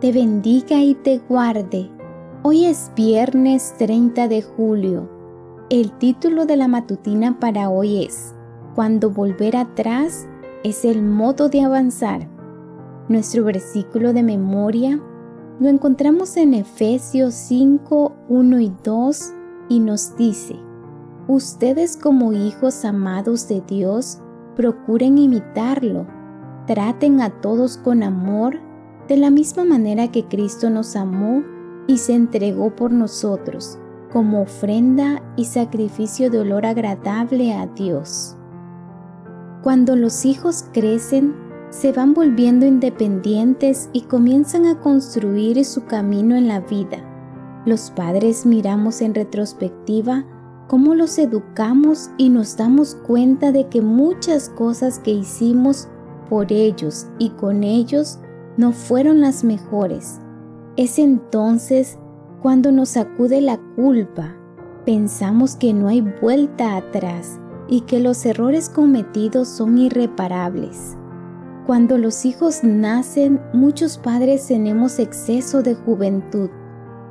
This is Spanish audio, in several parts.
te bendiga y te guarde. Hoy es viernes 30 de julio. El título de la matutina para hoy es Cuando volver atrás es el modo de avanzar. Nuestro versículo de memoria lo encontramos en Efesios 5, 1 y 2 y nos dice, Ustedes como hijos amados de Dios, procuren imitarlo, traten a todos con amor, de la misma manera que Cristo nos amó y se entregó por nosotros como ofrenda y sacrificio de olor agradable a Dios. Cuando los hijos crecen, se van volviendo independientes y comienzan a construir su camino en la vida. Los padres miramos en retrospectiva cómo los educamos y nos damos cuenta de que muchas cosas que hicimos por ellos y con ellos no fueron las mejores. Es entonces cuando nos sacude la culpa, pensamos que no hay vuelta atrás y que los errores cometidos son irreparables. Cuando los hijos nacen, muchos padres tenemos exceso de juventud,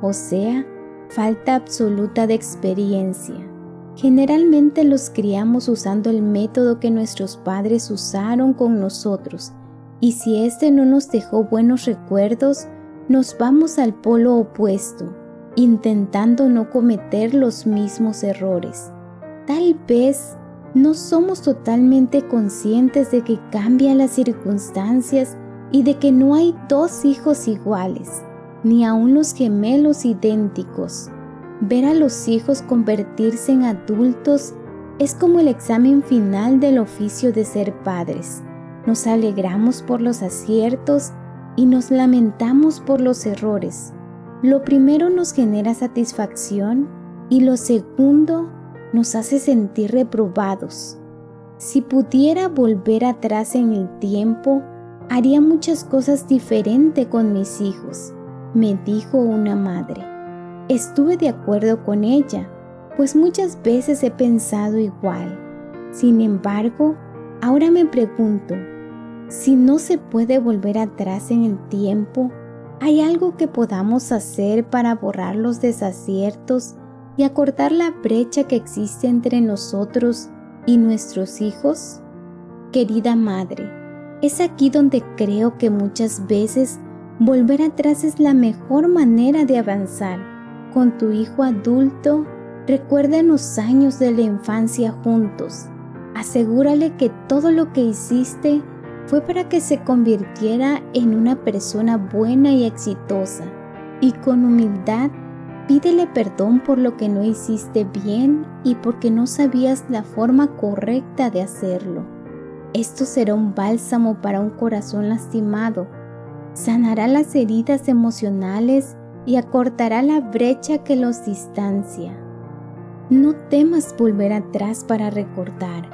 o sea, falta absoluta de experiencia. Generalmente los criamos usando el método que nuestros padres usaron con nosotros, y si este no nos dejó buenos recuerdos, nos vamos al polo opuesto, intentando no cometer los mismos errores. Tal vez no somos totalmente conscientes de que cambian las circunstancias y de que no hay dos hijos iguales, ni aun los gemelos idénticos. Ver a los hijos convertirse en adultos es como el examen final del oficio de ser padres. Nos alegramos por los aciertos y nos lamentamos por los errores. Lo primero nos genera satisfacción y lo segundo nos hace sentir reprobados. Si pudiera volver atrás en el tiempo, haría muchas cosas diferentes con mis hijos, me dijo una madre. Estuve de acuerdo con ella, pues muchas veces he pensado igual. Sin embargo, ahora me pregunto, si no se puede volver atrás en el tiempo, ¿hay algo que podamos hacer para borrar los desaciertos y acortar la brecha que existe entre nosotros y nuestros hijos? Querida madre, es aquí donde creo que muchas veces volver atrás es la mejor manera de avanzar. Con tu hijo adulto, recuerda los años de la infancia juntos. Asegúrale que todo lo que hiciste fue para que se convirtiera en una persona buena y exitosa. Y con humildad Pídele perdón por lo que no hiciste bien y porque no sabías la forma correcta de hacerlo. Esto será un bálsamo para un corazón lastimado, sanará las heridas emocionales y acortará la brecha que los distancia. No temas volver atrás para recordar.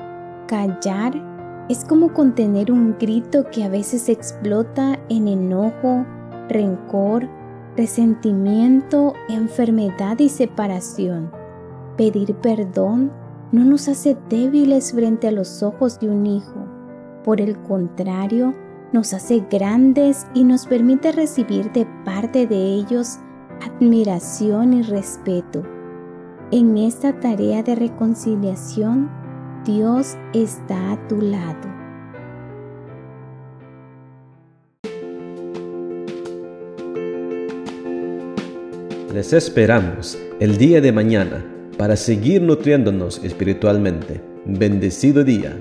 Callar es como contener un grito que a veces explota en enojo, rencor, resentimiento, enfermedad y separación. Pedir perdón no nos hace débiles frente a los ojos de un hijo. Por el contrario, nos hace grandes y nos permite recibir de parte de ellos admiración y respeto. En esta tarea de reconciliación, Dios está a tu lado. Les esperamos el día de mañana para seguir nutriéndonos espiritualmente. Bendecido día.